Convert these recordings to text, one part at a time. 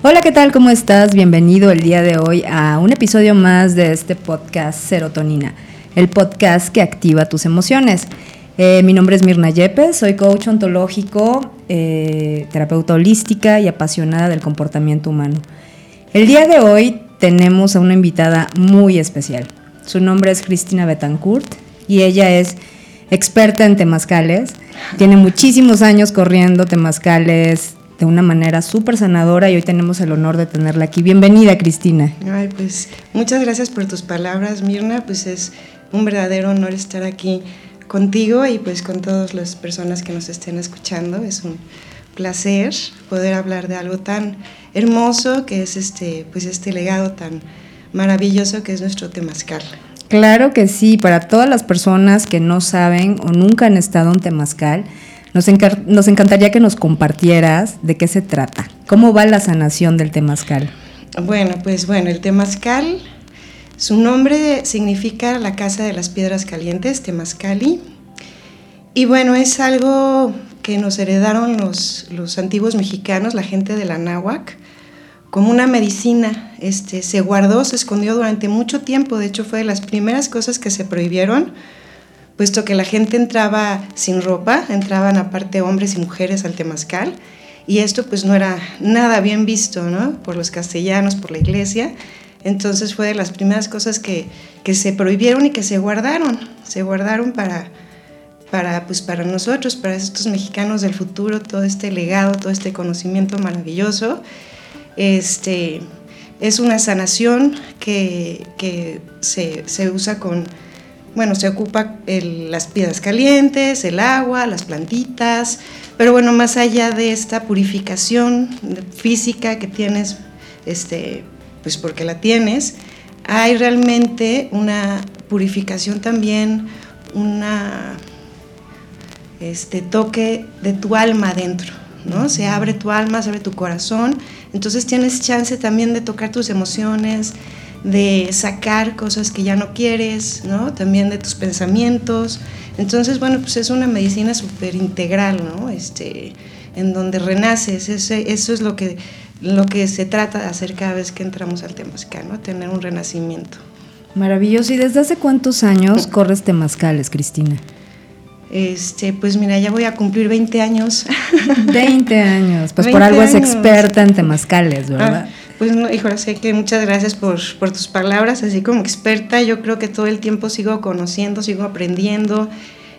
Hola, ¿qué tal? ¿Cómo estás? Bienvenido el día de hoy a un episodio más de este podcast Serotonina, el podcast que activa tus emociones. Eh, mi nombre es Mirna Yepes, soy coach ontológico, eh, terapeuta holística y apasionada del comportamiento humano. El día de hoy tenemos a una invitada muy especial. Su nombre es Cristina Betancourt y ella es experta en temazcales. Tiene muchísimos años corriendo temazcales de una manera súper sanadora y hoy tenemos el honor de tenerla aquí. Bienvenida, Cristina. Ay, pues muchas gracias por tus palabras, Mirna. Pues es un verdadero honor estar aquí contigo y pues con todas las personas que nos estén escuchando. Es un placer poder hablar de algo tan hermoso que es este, pues este legado tan maravilloso que es nuestro temazcal. Claro que sí, para todas las personas que no saben o nunca han estado en temazcal, nos, nos, encantaría que nos compartieras de qué se trata. ¿Cómo va la sanación del temazcal? Bueno, pues bueno, el temazcal, su nombre significa la casa de las piedras calientes, temazcali. Y bueno, es algo que nos heredaron los, los antiguos mexicanos, la gente de la náhuac, como una medicina. Este, se guardó, se escondió durante mucho tiempo. De hecho, fue de las primeras cosas que se prohibieron puesto que la gente entraba sin ropa, entraban aparte hombres y mujeres al temazcal, y esto pues no era nada bien visto, ¿no? Por los castellanos, por la iglesia. Entonces fue de las primeras cosas que, que se prohibieron y que se guardaron, se guardaron para, para, pues para nosotros, para estos mexicanos del futuro, todo este legado, todo este conocimiento maravilloso. Este, es una sanación que, que se, se usa con bueno, se ocupa las piedras calientes, el agua, las plantitas, pero bueno, más allá de esta purificación física que tienes, este, pues porque la tienes, hay realmente una purificación también, una este toque de tu alma adentro, ¿no? Se abre tu alma, se abre tu corazón, entonces tienes chance también de tocar tus emociones, de sacar cosas que ya no quieres, ¿no? También de tus pensamientos. Entonces, bueno, pues es una medicina súper integral, ¿no? Este, en donde renaces, eso es lo que, lo que se trata de hacer cada vez que entramos al temazcal, ¿no? Tener un renacimiento. Maravilloso. ¿Y desde hace cuántos años corres temazcales, Cristina? Este, pues mira, ya voy a cumplir 20 años. 20 años, pues por algo es experta en temazcales, ¿verdad? Ah, pues no, híjole, sé que muchas gracias por, por, tus palabras, así como experta, yo creo que todo el tiempo sigo conociendo, sigo aprendiendo.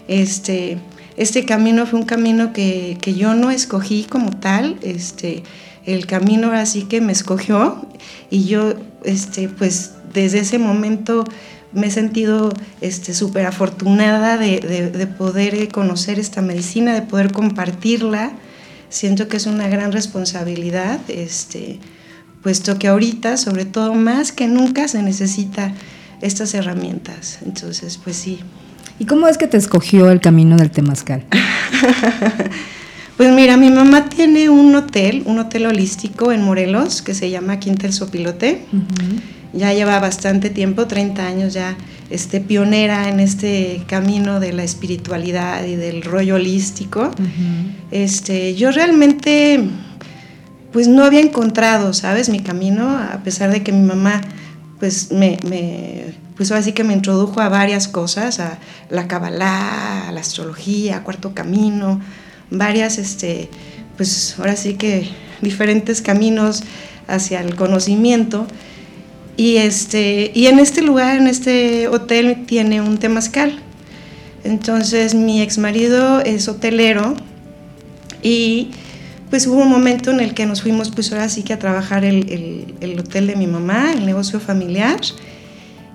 Este, este camino fue un camino que, que yo no escogí como tal, este, el camino ahora sí que me escogió y yo, este, pues desde ese momento me he sentido súper este, afortunada de, de, de, poder conocer esta medicina, de poder compartirla. Siento que es una gran responsabilidad. Este, puesto que ahorita, sobre todo más que nunca, se necesita estas herramientas. Entonces, pues sí. ¿Y cómo es que te escogió el camino del temazcal? pues mira, mi mamá tiene un hotel, un hotel holístico en Morelos que se llama Quinta el Sopilote. Ya lleva bastante tiempo, 30 años ya, este, pionera en este camino de la espiritualidad y del rollo holístico. este, yo realmente pues no había encontrado, ¿sabes? Mi camino, a pesar de que mi mamá, pues me, me pues así que me introdujo a varias cosas, a la Kabbalah, a la astrología, a Cuarto Camino, varias, este, pues ahora sí que diferentes caminos hacia el conocimiento. Y, este, y en este lugar, en este hotel, tiene un temazcal. Entonces mi ex marido es hotelero y pues hubo un momento en el que nos fuimos pues ahora sí que a trabajar el, el, hotel de mi mamá, el negocio familiar.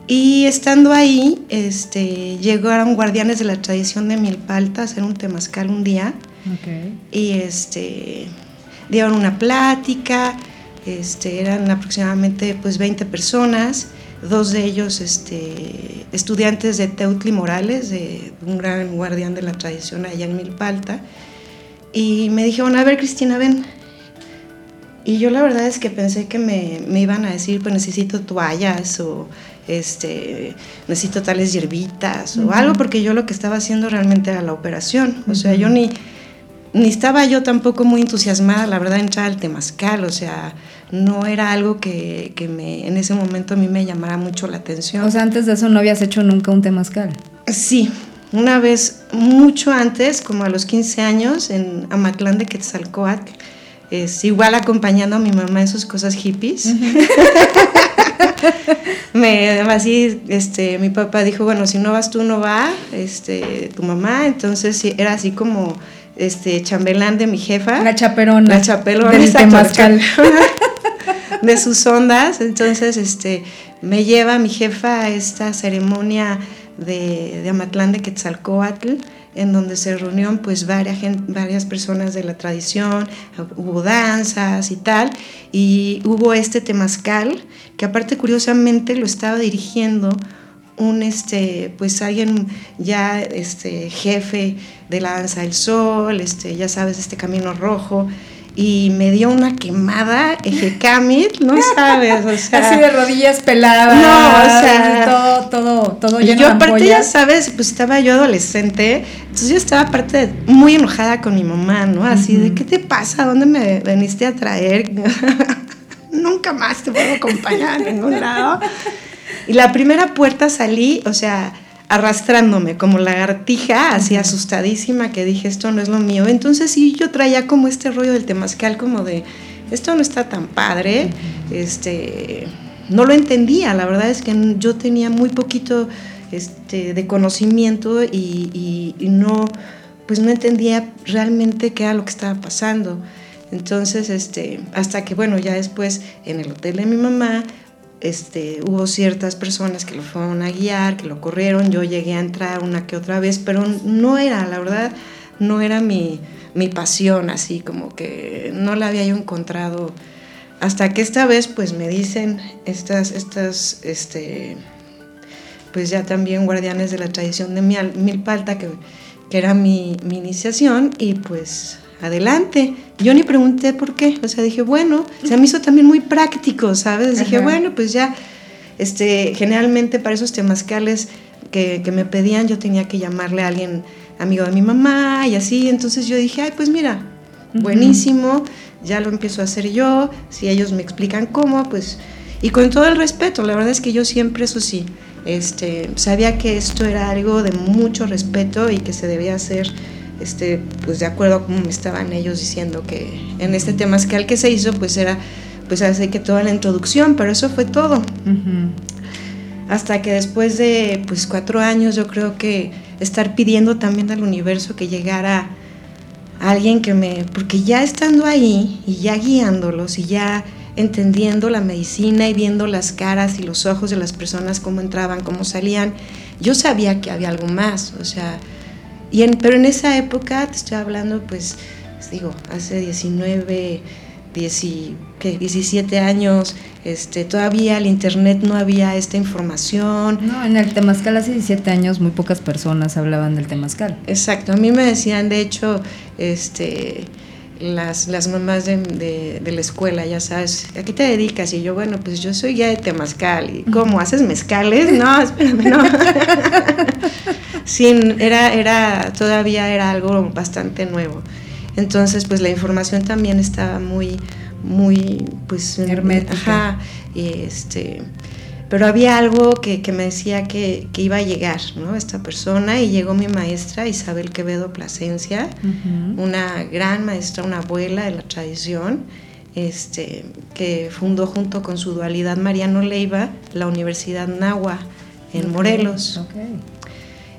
Y estando ahí, este, llegaron guardianes de la tradición de Milpalta a hacer un temazcal un día. Y este, dieron una plática, este, eran aproximadamente pues 20 personas, dos de ellos este, estudiantes de Teutli Morales, de un gran guardián de la tradición allá en Milpalta Y me dijeron, a ver Cristina, ven. Y yo la verdad es que pensé que me, me iban a decir, pues necesito toallas o este, necesito tales hierbitas o algo, porque yo lo que estaba haciendo realmente era la operación. O sea, yo ni, ni estaba yo tampoco muy entusiasmada, la verdad, entrar al temazcal. O sea, no era algo que, que me, en ese momento a mí me llamara mucho la atención. O sea, antes de eso no habías hecho nunca un temazcal. Sí, una vez, mucho antes, como a los 15 años, en Amatlán de Quetzalcoatl, es igual acompañando a mi mamá en sus cosas hippies. me así este mi papá dijo bueno si no vas tú no va este tu mamá entonces era así como este chambelán de mi jefa. La chaperona. La chaperona del temazcal. de sus ondas. Entonces este me lleva mi jefa a esta ceremonia de, de Amatlán de Quetzalcoatl en donde se reunieron pues varias, varias personas de la tradición, hubo danzas y tal, y hubo este temazcal, que aparte curiosamente lo estaba dirigiendo un este pues alguien ya este jefe de la danza del sol este ya sabes este camino rojo y me dio una quemada ejecamit, no sabes, o sea, así de rodillas peladas, no, o sea, todo, todo, todo lleno yo aparte ya sabes, pues estaba yo adolescente, entonces yo estaba aparte muy enojada con mi mamá, ¿no? Así de, ¿qué te pasa? ¿Dónde me veniste a traer? Nunca más te puedo acompañar a ningún lado. Y la primera puerta salí, o sea, arrastrándome como lagartija, así asustadísima, que dije, esto no es lo mío. Entonces sí, yo traía como este rollo del temazcal, como de, esto no está tan padre, este, no lo entendía, la verdad es que yo tenía muy poquito este, de conocimiento y, y no, pues no entendía realmente qué era lo que estaba pasando. Entonces, este, hasta que, bueno, ya después en el hotel de mi mamá, este, hubo ciertas personas que lo fueron a guiar, que lo corrieron, yo llegué a entrar una que otra vez, pero no era, la verdad, no era mi, mi pasión, así como que no la había yo encontrado. Hasta que esta vez, pues me dicen estas, estas, este, pues ya también guardianes de la tradición de Milpalta, que, que era mi, mi iniciación, y pues adelante. Yo ni pregunté por qué, o sea, dije, bueno, se me hizo también muy práctico, ¿sabes? Dije, bueno, pues ya, este, generalmente para esos temazcales que, que me pedían, yo tenía que llamarle a alguien amigo de mi mamá y así, entonces yo dije, ay, pues mira, buenísimo, ya lo empiezo a hacer yo, si ellos me explican cómo, pues, y con todo el respeto, la verdad es que yo siempre, eso sí, este, sabía que esto era algo de mucho respeto y que se debía hacer este, pues de acuerdo a cómo me estaban ellos diciendo que en este tema es que al que se hizo, pues era, pues hace que toda la introducción, pero eso fue todo. Hasta que después de, pues cuatro años, yo creo que estar pidiendo también al universo que llegara alguien que me, porque ya estando ahí y ya guiándolos y ya entendiendo la medicina y viendo las caras y los ojos de las personas, cómo entraban, cómo salían, yo sabía que había algo más, o sea, y pero en esa época, te estoy hablando, pues, digo, hace 19, 17 años, este, todavía el internet no había esta información. No, en el Temazcal hace 17 años muy pocas personas hablaban del Temazcal. Exacto, a mí me decían, de hecho, este, las, las mamás de, la escuela, ya sabes, ¿a qué te dedicas? Y yo, bueno, pues yo soy guía de Temazcal. ¿Y cómo? ¿Haces mezcales? No, espérame, no. Sin, era, era, todavía era algo bastante nuevo. Entonces, pues la información también estaba muy, muy, pues... Hermética. Ajá, y este... Pero había algo que, que me decía que, que, iba a llegar, ¿no? Esta persona, y llegó mi maestra, Isabel Quevedo Plasencia, una gran maestra, una abuela de la tradición, este, que fundó junto con su dualidad Mariano Leiva la Universidad Nahua en Morelos. Okay.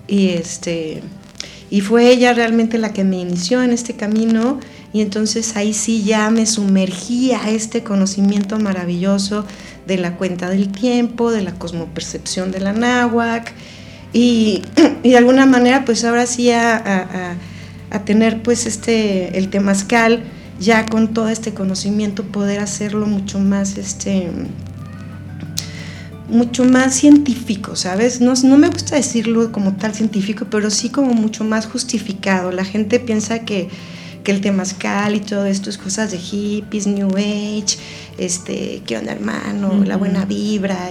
Y, este, y fue ella realmente la que me inició en este camino y entonces ahí sí ya me sumergí a este conocimiento maravilloso de la cuenta del tiempo, de la cosmopercepción de la náhuac y, y de alguna manera pues ahora sí a, a, a, tener pues este, el temazcal ya con todo este conocimiento poder hacerlo mucho más este mucho más científico, ¿sabes? No, no, me gusta decirlo como tal científico, pero sí como mucho más justificado. La gente piensa que, que el temazcal y todo esto es cosas de hippies, new age, este, qué onda hermano, la buena vibra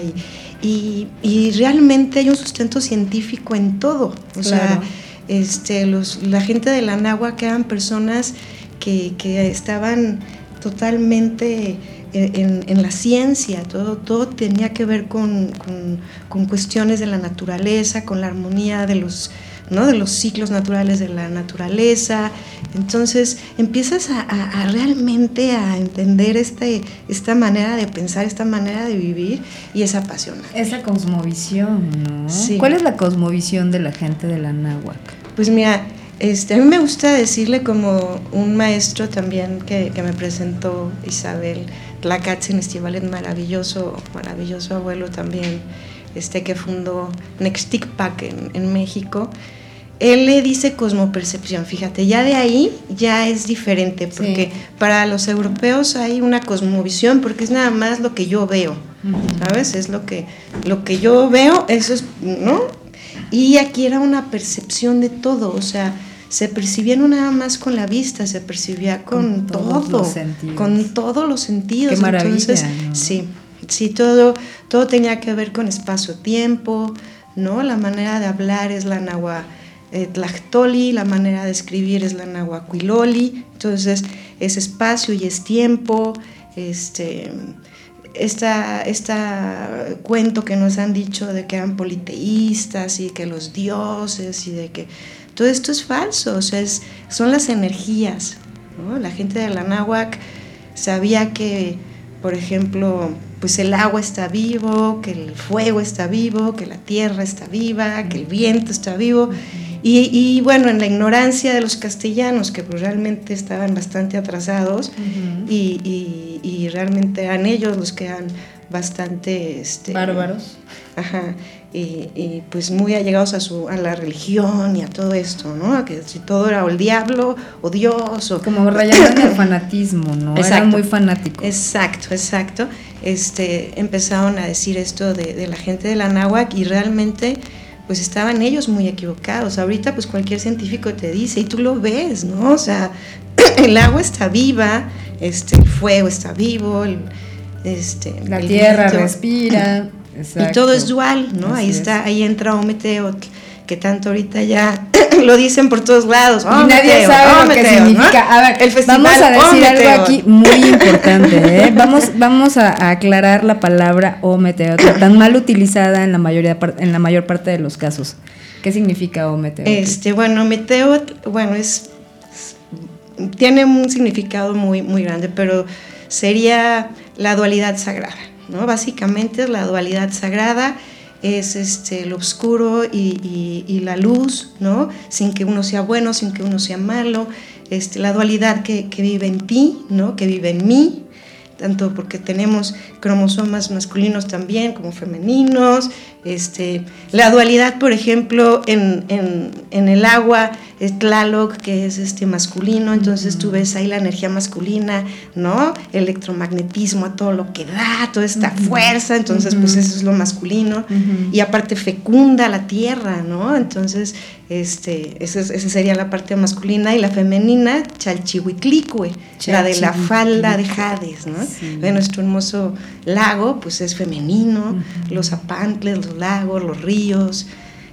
y, y, realmente hay un sustento científico en todo. O sea, este, los, la gente de la Nahua que eran personas que, que estaban totalmente en, la ciencia, todo, todo tenía que ver con, con, cuestiones de la naturaleza, con la armonía de los, ¿no? de los ciclos naturales de la naturaleza. Entonces empiezas a, realmente a entender este, esta manera de pensar, esta manera de vivir y es apasionante. Esa cosmovisión, ¿no? ¿Cuál es la cosmovisión de la gente de la náhuatl? Pues mira, este, a mí me gusta decirle como un maestro también que, que me presentó Isabel, la Tlacatzen Estival maravilloso, maravilloso abuelo también, este que fundó Nexticpac en, en México. Él le dice cosmopercepción, fíjate, ya de ahí ya es diferente, porque para los europeos hay una cosmovisión, porque es nada más lo que yo veo, ¿sabes? Es lo que, lo que yo veo, eso es, ¿no? Y aquí era una percepción de todo, o sea, se percibía no nada más con la vista, se percibía con, todo, con todos los sentidos. Qué maravilla, sí, sí, todo, todo tenía que ver con espacio-tiempo, ¿no? La manera de hablar es la nahua eh, la manera de escribir es la nahuacuiloli, entonces es espacio y es tiempo, este esta, esta cuento que nos han dicho de que eran politeístas y que los dioses y de que todo esto es falso, o sea, son las energías. La gente de la náhuac sabía que, por ejemplo, pues el agua está vivo, que el fuego está vivo, que la tierra está viva, que el viento está vivo. Y, bueno, en la ignorancia de los castellanos, que pues realmente estaban bastante atrasados y, y, realmente eran ellos los que eran bastante... Este, Bárbaros. Ajá y, pues muy allegados a, su, a la religión y a todo esto, ¿no? Que si todo era o el diablo o Dios o... Como rayando el fanatismo, ¿no? Exacto, Eran muy fanáticos. Exacto, exacto. Este, empezaron a decir esto de, de la gente de la náhuac y realmente pues estaban ellos muy equivocados. Ahorita pues cualquier científico te dice y tú lo ves, ¿no? O sea, el agua está viva, este, el fuego está vivo, el, este, la tierra respira. Y todo es dual, ¿no? ahí está, ahí entra Ometeo, que tanto ahorita ya lo dicen por todos lados. y nadie sabe lo que significa. A ver, vamos a decir algo aquí muy importante. ¿eh? Vamos, vamos a, aclarar la palabra Ometeo, tan mal utilizada en la mayoría en la mayor parte de los casos. ¿Qué significa Ometeo? Este, bueno, Ometeo, bueno, es tiene un significado muy, muy grande, pero sería la dualidad sagrada. ¿No? Básicamente la dualidad sagrada, es este, el oscuro y, la luz, ¿no? Sin que uno sea bueno, sin que uno sea malo, este, la dualidad que, que vive en ti, ¿no? Que vive en mí, tanto porque tenemos cromosomas masculinos también como femeninos, este, la dualidad, por ejemplo, en, en, el agua es Tlaloc, que es este masculino, entonces tú ves ahí la energía masculina, ¿no? Electromagnetismo a todo lo que da, toda esta fuerza, entonces pues eso es lo masculino, y aparte fecunda la tierra, ¿no? Entonces, este, esa, sería la parte masculina, y la femenina, Chalchihuitlicue, la de la falda de Hades, ¿no? De nuestro hermoso lago, pues es femenino, los apantles, los lagos, los ríos,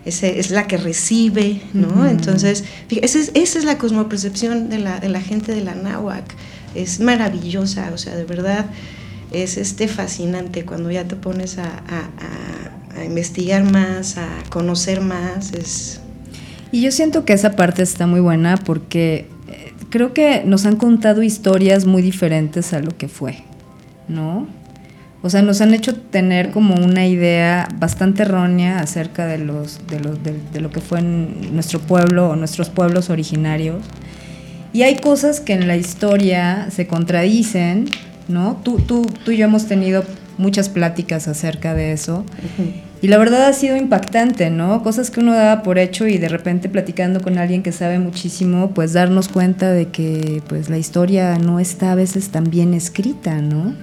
ese es la que recibe, ¿no? Entonces, esa es, esa es la cosmopercepción de la, de la gente de la náhuac, es maravillosa, o sea, de verdad es este fascinante cuando ya te pones a, a, investigar más, a conocer más, es... Y yo siento que esa parte está muy buena porque creo que nos han contado historias muy diferentes a lo que fue, ¿no? O sea, nos han hecho tener como una idea bastante errónea acerca de, los, de, lo que fue en nuestro pueblo o nuestros pueblos originarios. Y hay cosas que en la historia se contradicen, ¿no? Tú, tú, tú y yo hemos tenido muchas pláticas acerca de eso. Y la verdad ha sido impactante, ¿no? Cosas que uno daba por hecho y de repente platicando con alguien que sabe muchísimo, pues darnos cuenta de que pues la historia no está a veces tan bien escrita, ¿no?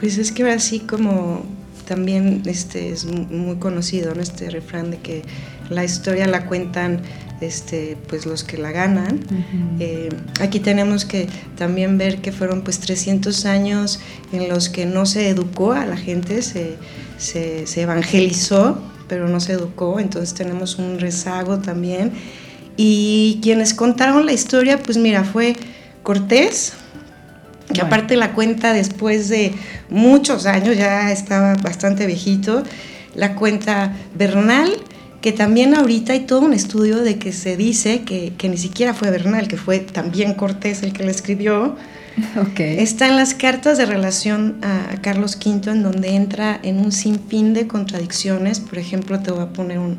Pues es que así como también este es muy conocido ¿no? este refrán de que la historia la cuentan este, pues los que la ganan. Eh, aquí tenemos que también ver que fueron pues 300 años en los que no se educó a la gente, se, se, evangelizó, pero no se educó, entonces tenemos un rezago también. Y quienes contaron la historia, pues mira, fue Cortés, que aparte la cuenta después de muchos años, ya estaba bastante viejito, la cuenta Bernal, que también ahorita hay todo un estudio de que se dice que, que ni siquiera fue Bernal, que fue también Cortés el que la escribió, Okay. Están las cartas de relación a, Carlos V en donde entra en un sinfín de contradicciones. Por ejemplo, te voy a poner un,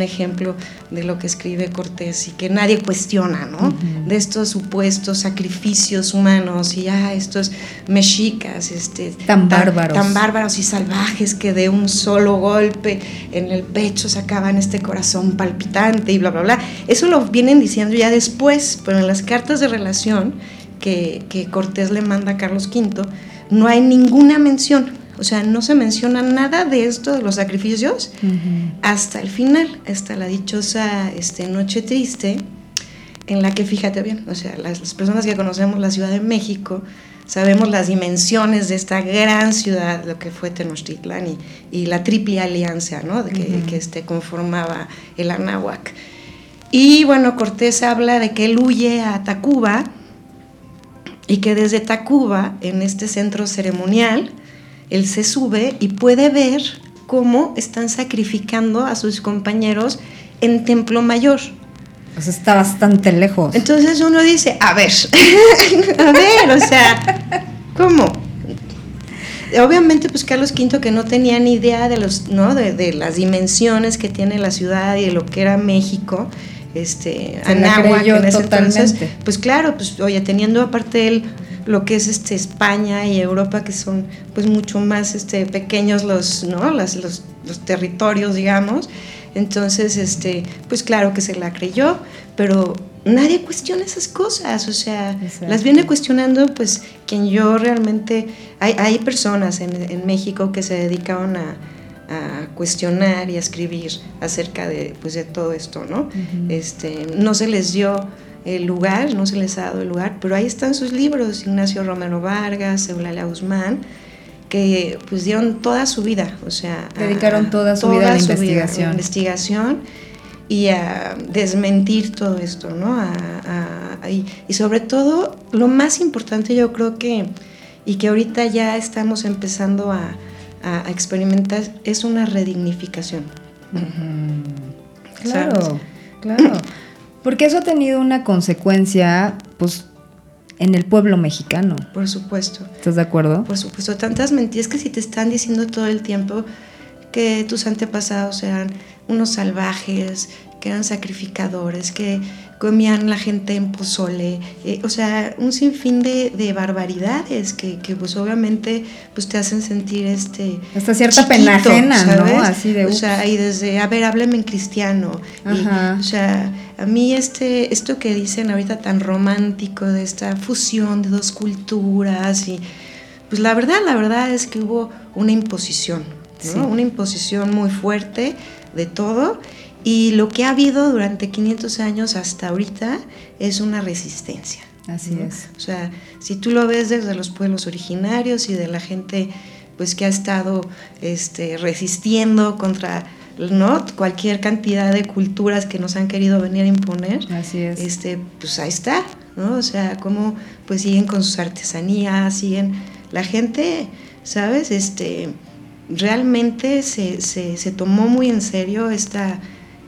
ejemplo de lo que escribe Cortés y que nadie cuestiona, ¿no? De estos supuestos sacrificios humanos y ya estos mexicas, este, tan bárbaros. Tan bárbaros y salvajes que de un solo golpe en el pecho sacaban este corazón palpitante y bla, bla, bla. Eso lo vienen diciendo ya después, pero en las cartas de relación que, Cortés le manda a Carlos V, no hay ninguna mención. O sea, no se menciona nada de esto, de los sacrificios, hasta el final, hasta la dichosa este, Noche Triste, en la que, fíjate bien, o sea, las, personas que conocemos la Ciudad de México, sabemos las dimensiones de esta gran ciudad, lo que fue Tenochtitlan y, la triple alianza ¿no? de que, que este, conformaba el Anáhuac. Y bueno, Cortés habla de que él huye a Tacuba, y que desde Tacuba, en este centro ceremonial, él se sube y puede ver cómo están sacrificando a sus compañeros en Templo Mayor. Pues está bastante lejos. Entonces uno dice, a ver, a ver, o sea, ¿cómo? Obviamente, pues Carlos V, que no tenía ni idea de, los, ¿no? de, de las dimensiones que tiene la ciudad y de lo que era México, este, Anáhuac en ese entonces, pues claro, pues oye, teniendo aparte él lo que es este España y Europa que son pues mucho más este pequeños los no Las, los, los, territorios digamos entonces este pues claro que se la creyó pero nadie cuestiona esas cosas o sea las viene cuestionando pues quien yo realmente hay, hay personas en, en México que se dedicaron a a cuestionar y a escribir acerca de, pues, de todo esto, ¿no? este, no se les dio el lugar, no se les ha dado el lugar, pero ahí están sus libros, Ignacio Romero Vargas, Eulalia Guzmán, que pues dieron toda su vida, o sea... Dedicaron toda su vida a la investigación. investigación y a desmentir todo esto, ¿no? y, y, sobre todo, lo más importante yo creo que, y que ahorita ya estamos empezando a, a, experimentar es una redignificación. Claro, claro. Porque eso ha tenido una consecuencia, pues, en el pueblo mexicano. Por supuesto. ¿Estás de acuerdo? Por supuesto. Tantas mentiras que si te están diciendo todo el tiempo que tus antepasados eran unos salvajes, que eran sacrificadores, que comían la gente en pozole, eh, o sea, un sinfín de, de barbaridades que, que, pues obviamente pues te hacen sentir este... Hasta cierta pena ajena, ¿no? Así de... O sea, y desde, a ver, hábleme en cristiano. o sea, a mí este, esto que dicen ahorita tan romántico de esta fusión de dos culturas y... Pues la verdad, la verdad es que hubo una imposición, ¿no? Una imposición muy fuerte de todo y lo que ha habido durante 500 años hasta ahorita es una resistencia. Así es. O sea, si tú lo ves desde los pueblos originarios y de la gente pues que ha estado este, resistiendo contra ¿no? cualquier cantidad de culturas que nos han querido venir a imponer. Así es. Este, pues ahí está, ¿no? O sea, cómo pues siguen con sus artesanías, siguen la gente, ¿sabes? Este realmente se, se, se tomó muy en serio esta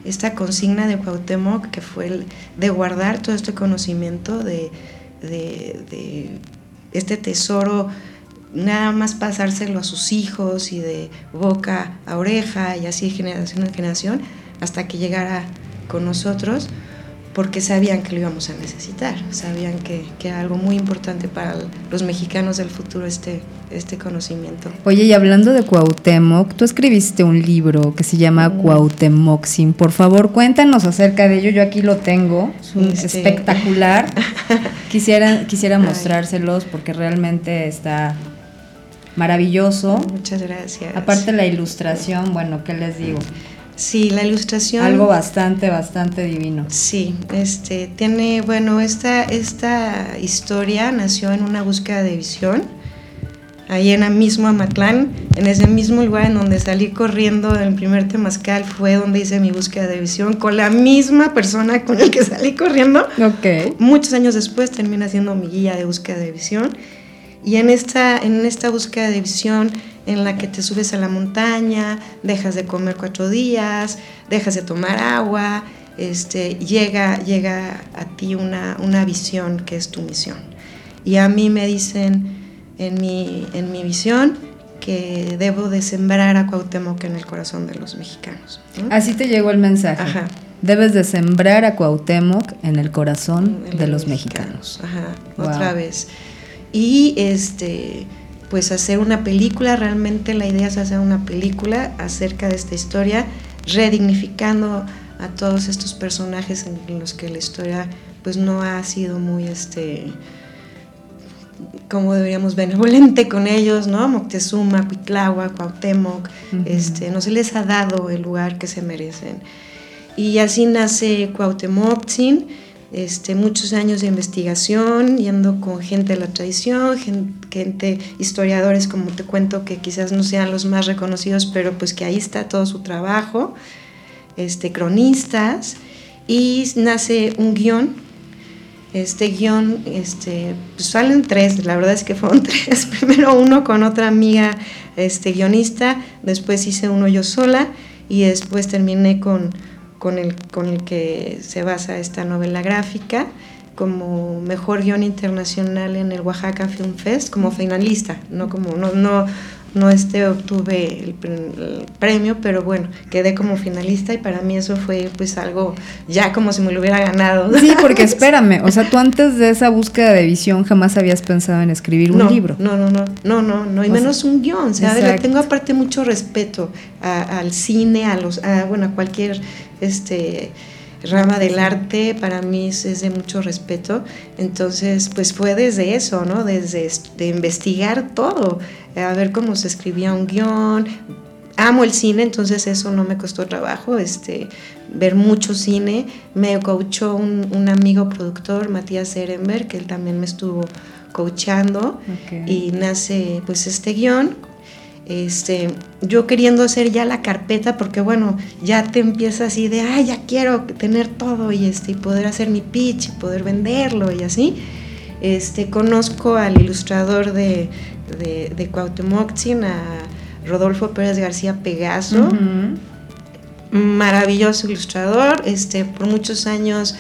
esta consigna de Cuauhtémoc, que fue el de guardar todo este conocimiento, de, este tesoro, nada más pasárselo a sus hijos y de boca a oreja y así generación en generación, hasta que llegara con nosotros porque sabían que lo íbamos a necesitar, sabían que, era algo muy importante para los mexicanos del futuro este, este conocimiento. Oye, y hablando de Cuauhtémoc, tú escribiste un libro que se llama mm. Cuauhtémoxin. Por favor, cuéntanos acerca de ello. Yo aquí lo tengo, es este. espectacular. quisiera quisiera mostrárselos porque realmente está maravilloso. Muchas gracias. Aparte la ilustración, bueno, ¿qué les digo? Sí, la ilustración. Algo bastante, bastante divino. Sí, este, tiene, bueno, esta, esta historia nació en una búsqueda de visión, ahí en el mismo Amatlán, en ese mismo lugar en donde salí corriendo el primer temazcal, fue donde hice mi búsqueda de visión, con la misma persona con el que salí corriendo. Ok. Muchos años después termina siendo mi guía de búsqueda de visión. Y en esta, en esta búsqueda de visión en la que te subes a la montaña, dejas de comer cuatro días, dejas de tomar agua, este, llega, llega a ti una, una visión que es tu misión. Y a mí me dicen en mi, en mi visión que debo de sembrar a Cuauhtémoc en el corazón de los mexicanos. ¿no? Así te llegó el mensaje. Ajá. Debes de sembrar a Cuauhtémoc en el corazón de los mexicanos. Ajá, Wow. otra vez. Y este, pues hacer una película, realmente la idea es hacer una película acerca de esta historia, redignificando a todos estos personajes en los que la historia pues no ha sido muy este como deberíamos benevolente con ellos, ¿no? Moctezuma, Cuitláhuac, Cuauhtémoc, este, no se les ha dado el lugar que se merecen. Y así nace Cuauhtémoc-Tzin, este, muchos años de investigación, yendo con gente de la tradición, gen- gente, historiadores, como te cuento, que quizás no sean los más reconocidos, pero pues que ahí está todo su trabajo, este, cronistas, y nace un guion. Este guion, este, pues salen tres, la verdad es que fueron tres. Primero uno con otra amiga guionista, después hice uno yo sola y después terminé con, con, el, con el que se basa esta novela gráfica como mejor guion internacional en el Oaxaca Film Fest, como finalista, no como, no, no, no este obtuve el, el premio, pero bueno, quedé como finalista y para mí eso fue pues algo ya como si me lo hubiera ganado. Sí, porque espérame, o sea, tú antes de esa búsqueda de visión jamás habías pensado en escribir un no, libro. No, no, no, no, no, no, y O menos un guion. O sea, le tengo aparte mucho respeto a- al cine, a los, a, bueno, a cualquier este rama del arte, para mí es, de mucho respeto. Entonces, pues fue desde eso, ¿no? Desde de investigar todo, eh, a ver cómo se escribía un guion. Amo el cine, entonces eso no me costó trabajo, este, ver mucho cine. Me coachó un, un amigo productor, Matías Ehrenberg, que él también me estuvo coachando y nace pues este guion. Este, yo queriendo hacer ya la carpeta porque bueno, ya te empieza así de, ay, ya quiero tener todo y este y poder hacer mi pitch y poder venderlo y así. Este, conozco al ilustrador de, de, de a Rodolfo Pérez García Pegaso, maravilloso ilustrador, este, por muchos años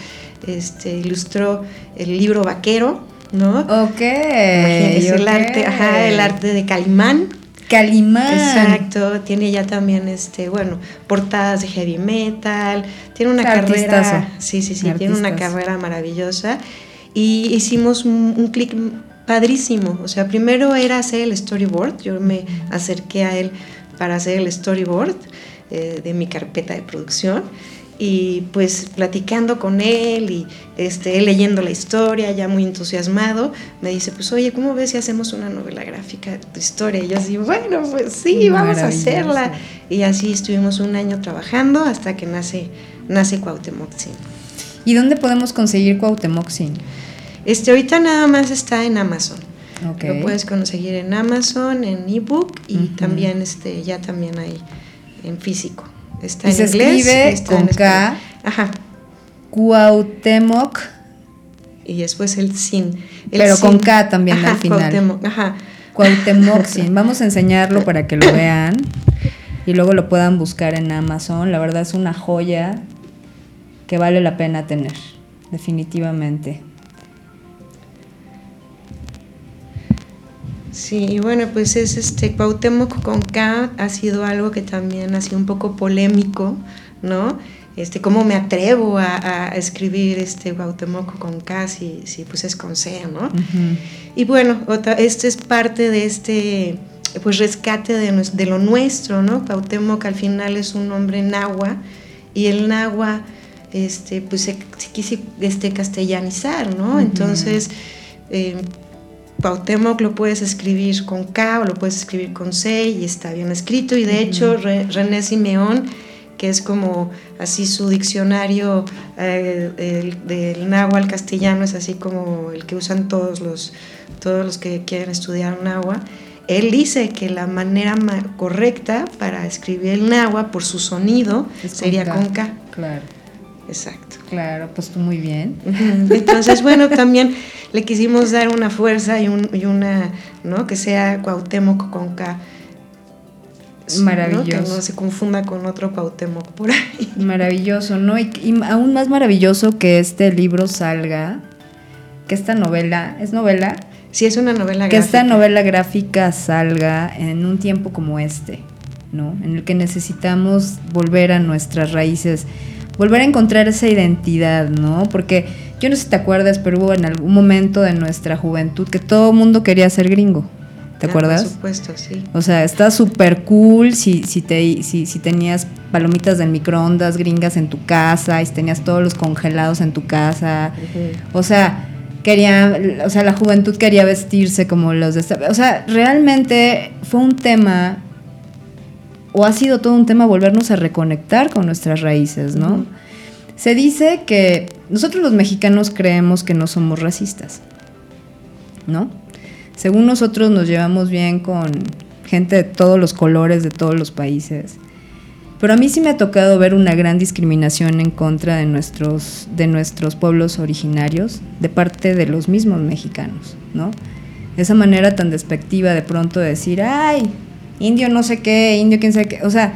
este, ilustró el libro Vaquero, ¿no? Ok. Imagínense el arte, ajá, el arte de Calimán. Calimán. Exacto, tiene ya también este, bueno, portadas de heavy metal, tiene una Artistazo. carrera, sí, sí, sí, tiene una carrera maravillosa y hicimos un, un clic padrísimo, o sea, primero era hacer el storyboard, yo me acerqué a él para hacer el storyboard eh, de mi carpeta de producción y pues platicando con él y este, leyendo la historia, ya muy entusiasmado, me dice, pues oye, ¿cómo ves si hacemos una novela gráfica de tu historia? Y yo así, bueno, pues sí, vamos a hacerla. Y así estuvimos un año trabajando hasta que nace, nace Cuauhtémoc Tzin. ¿Y dónde podemos conseguir Cuauhtémoc Sin? Este, ahorita nada más está en Amazon. Lo puedes conseguir en Amazon, en ebook y también este, ya también hay en físico. Está Y en se inglés. escribe está con en. K. Ajá. Cuauhtémoc, Y después el sin. El Pero sin. con K también Ajá, al final. Cuauhtémoc, Ajá. Cuauhtémoc Sin. Vamos a enseñarlo para que lo vean y luego lo puedan buscar en Amazon. La verdad es una joya que vale la pena tener, definitivamente. Sí, bueno, pues es este Cuauhtémoc con K ha sido algo que también ha sido un poco polémico, ¿no? Este, cómo me atrevo a, a escribir este Cuauhtémoc con K si, si pues es con C, ¿no? Y bueno, otra, este es parte de este pues rescate de, lo nuestro, ¿no? Cuauhtémoc al final es un nombre nahua y el nahua este, pues se, se quise este, castellanizar, ¿no? Entonces, eh, Cuauhtémoc lo puedes escribir con K o lo puedes escribir con C y está bien escrito. Y de hecho, Re- René Simeón, que es como así su diccionario eh, del náhuatl castellano, es así como el que usan todos los, todos los que quieren estudiar náhuatl. Él dice que la manera correcta para escribir el náhuatl por su sonido sería con K. Claro. Exacto. Claro, pues tú muy bien. Entonces, bueno, también le quisimos dar una fuerza y, un, y una, ¿no? Que sea Cuauhtémoc con K. Maravilloso. Que no se confunda con otro Cuauhtémoc por ahí. Maravilloso, ¿no? Y, y, aún más maravilloso que este libro salga, que esta novela, ¿es novela? Sí, es una novela que gráfica. Que esta novela gráfica salga en un tiempo como este, ¿no? En el que necesitamos volver a nuestras raíces volver a encontrar esa identidad, ¿no? Porque yo no sé si te acuerdas, pero hubo en algún momento de nuestra juventud que todo el mundo quería ser gringo. ¿Te ah, acuerdas? Por supuesto, sí. O sea, está súper cool si, si, te, si, si tenías palomitas de microondas gringas en tu casa y si tenías todos los congelados en tu casa. O sea, quería, o sea, la juventud quería vestirse como los de esta. O sea, realmente fue un tema o ha sido todo un tema volvernos a reconectar con nuestras raíces, ¿no? Se dice que nosotros los mexicanos creemos que no somos racistas, ¿no? Según nosotros nos llevamos bien con gente de todos los colores, de todos los países. Pero a mí sí me ha tocado ver una gran discriminación en contra de nuestros, de nuestros pueblos originarios de parte de los mismos mexicanos, ¿no? Esa manera tan despectiva de pronto de decir, ay, indio no sé qué, indio quién sabe qué. O sea,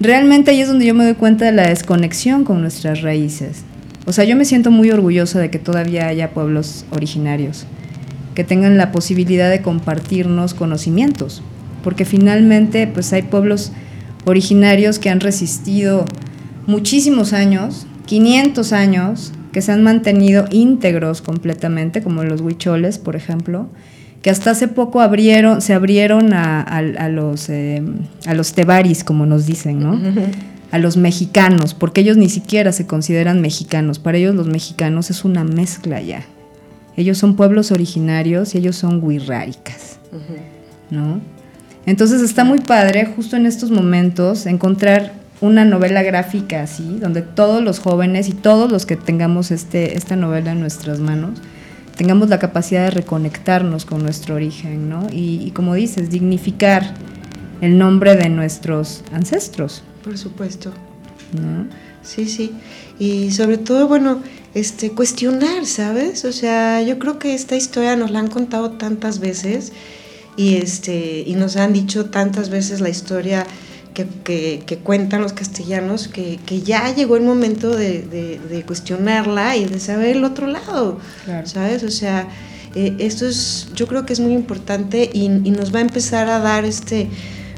realmente ahí es donde yo me doy cuenta de la desconexión con nuestras raíces. O sea, yo me siento muy orgullosa de que todavía haya pueblos originarios que tengan la posibilidad de compartirnos conocimientos, porque finalmente pues hay pueblos originarios que han resistido muchísimos años, 500 años, que se han mantenido íntegros completamente, como los huicholes, por ejemplo, que hasta hace poco abrieron, se abrieron a, los, eh, a los tebaris, como nos dicen, ¿no? A los mexicanos, porque ellos ni siquiera se consideran mexicanos. Para ellos los mexicanos es una mezcla ya. Ellos son pueblos originarios y ellos son huirráricas, ¿no? Entonces está muy padre justo en estos momentos encontrar una novela gráfica así, donde todos los jóvenes y todos los que tengamos este, esta novela en nuestras manos, tengamos la capacidad de reconectarnos con nuestro origen, ¿no? Y, como dices, dignificar el nombre de nuestros ancestros. Por supuesto. ¿No? Sí, sí. Y sobre todo, bueno, este, cuestionar, ¿sabes? O sea, yo creo que esta historia nos la han contado tantas veces y, este, y nos han dicho tantas veces la historia que, cuentan los castellanos, que, ya llegó el momento de, cuestionarla y de saber el otro lado, ¿sabes? O sea, eh, esto es, yo creo que es muy importante y, nos va a empezar a dar este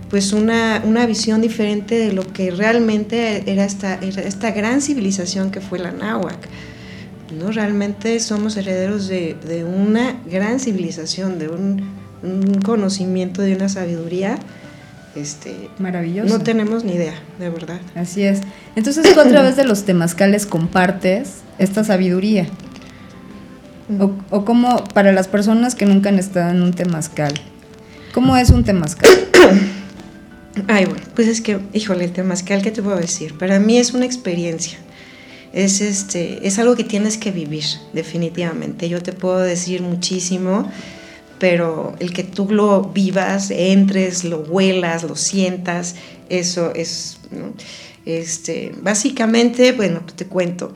pues una, visión diferente de lo que realmente era esta, esta gran civilización que fue la náhuac. ¿no? Realmente somos herederos de, una gran civilización, de un, un conocimiento, de una sabiduría este, Maravilloso. No tenemos ni idea, de verdad. Así es. Entonces tú a través de los temazcales compartes esta sabiduría. O, o como para las personas que nunca han estado en un temazcal, ¿cómo es un temazcal? Ay, bueno, pues es que, híjole, el temazcal, ¿qué te puedo decir? Para mí es una experiencia. Es, este, es algo que tienes que vivir, definitivamente. Yo te puedo decir muchísimo pero el que tú lo vivas, entres, lo huelas, lo sientas, eso es, este, básicamente, bueno, te cuento,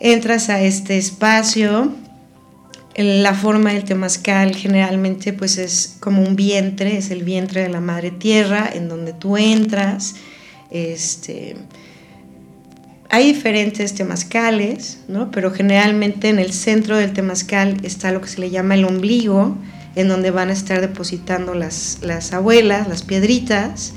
entras a este espacio, la forma del temazcal generalmente pues es como un vientre, es el vientre de la madre tierra en donde tú entras, este, hay diferentes temazcales, ¿no? pero generalmente en el centro del temazcal está lo que se le llama el ombligo, en donde van a estar depositando las, las abuelas, las piedritas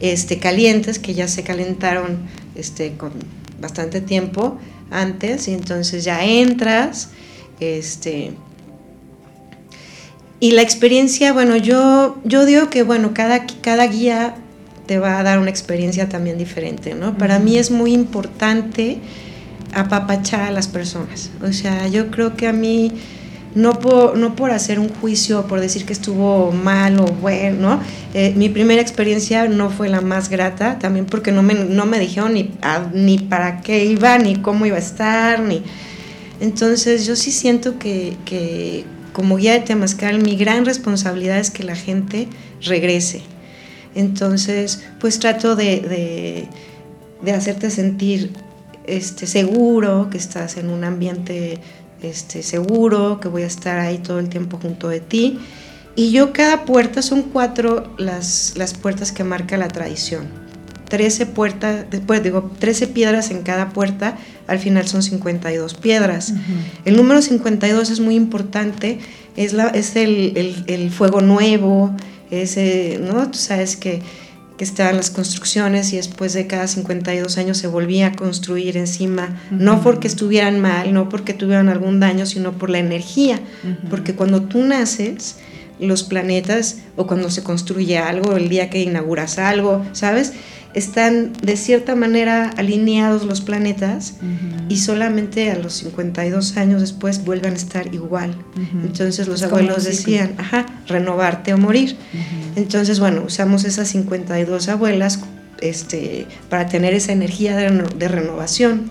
este, calientes, que ya se calentaron este, con bastante tiempo antes, y entonces ya entras, este, y la experiencia, bueno, yo, yo digo que, bueno, cada, cada guía te va a dar una experiencia también diferente, ¿no? Para mí es muy importante apapachar a las personas. O sea, yo creo que a mí no por, no por hacer un juicio, por decir que estuvo mal o bueno, eh, mi primera experiencia no fue la más grata, también porque no me, no me dijeron ni, ni para qué iba, ni cómo iba a estar, ni... Entonces yo sí siento que, que como guía de Temascal mi gran responsabilidad es que la gente regrese. Entonces, pues trato de, de, hacerte sentir este, seguro, que estás en un ambiente este, seguro, que voy a estar ahí todo el tiempo junto de ti. Y yo cada puerta, son cuatro las, las puertas que marca la tradición. 13 puertas, después digo, 13 piedras en cada puerta, al final son 52 piedras. El número 52 es muy importante, es, la, es el, el, fuego nuevo, ese, ¿no? Tú sabes que, que estaban las construcciones y después de cada 52 años se volvía a construir encima, no porque estuvieran mal, no porque tuvieran algún daño, sino por la energía, porque cuando tú naces, los planetas o cuando se construye algo, el día que inauguras algo, ¿sabes? Están de cierta manera alineados los planetas y solamente a los 52 años después vuelven a estar igual. Entonces los abuelos decían, ajá, renovarte o morir. Entonces, bueno, usamos esas 52 abuelas este, para tener esa energía de, renovación.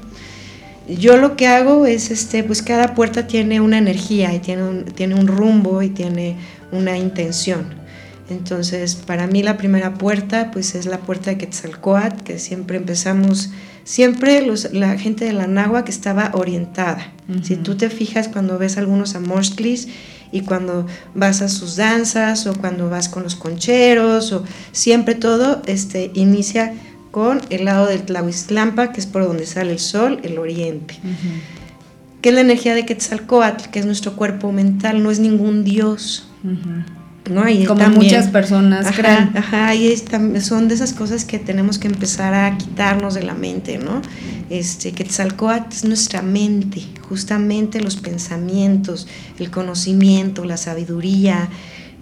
Yo lo que hago es, este, pues cada puerta tiene una energía y tiene tiene un rumbo y tiene una intención. Entonces, para mí la primera puerta, pues es la puerta de Quetzalcoatl, que siempre empezamos, siempre la gente de la que estaba orientada. Si tú te fijas cuando ves algunos amorsklis y cuando vas a sus danzas o cuando vas con los concheros, o siempre todo este, inicia con el lado del Tlahuistlampa, que es por donde sale el sol, el oriente. Que es la energía de Quetzalcoatl, que es nuestro cuerpo mental, no es ningún dios. Como muchas personas creen. Ajá, y son de esas cosas que tenemos que empezar a quitarnos de la mente, ¿no? Este, Quetzalcóatl es nuestra mente, justamente los pensamientos, el conocimiento, la sabiduría,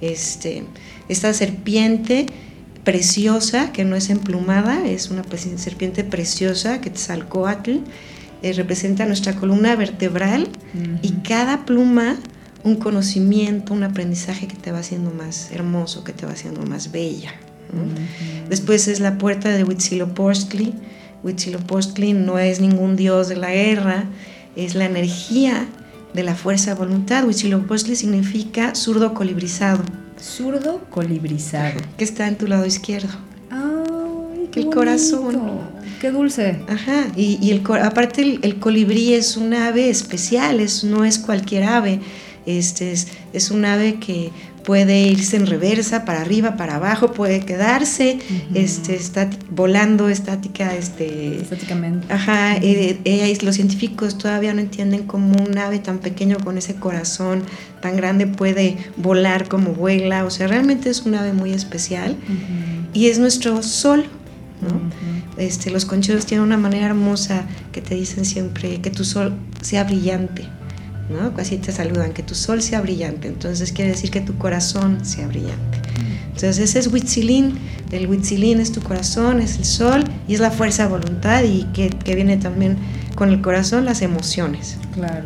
este, esta serpiente preciosa, que no es emplumada, es una serpiente preciosa, Quetzalcóatl, eh, representa nuestra columna vertebral y cada pluma un conocimiento, un aprendizaje que te va haciendo más hermoso, que te va haciendo más bella. Después es la puerta de Huitzilopochtli. Huitzilopochtli no es ningún dios de la guerra, es la energía de la fuerza de voluntad. Huitzilopochtli significa zurdo colibrizado. Zurdo colibrizado. Que está en tu lado izquierdo. ¡Ay, qué El corazón. Qué dulce. Ajá, y, el, aparte el, colibrí es un ave especial, es, no es cualquier ave este es, es un ave que puede irse en reversa, para arriba, para abajo, puede quedarse, este, está volando estática, este, estáticamente. Ajá, eh, los científicos todavía no entienden cómo un ave tan pequeño con ese corazón tan grande puede volar como vuela, o sea, realmente es un ave muy especial y es nuestro sol, ¿no? este, los concheros tienen una manera hermosa que te dicen siempre que tu sol sea brillante. ¿No? Así te saludan, que tu sol sea brillante, entonces quiere decir que tu corazón sea brillante. Entonces ese es Huitzilín, el Huitzilín es tu corazón, es el sol y es la fuerza de voluntad y que, viene también con el corazón las emociones. Claro.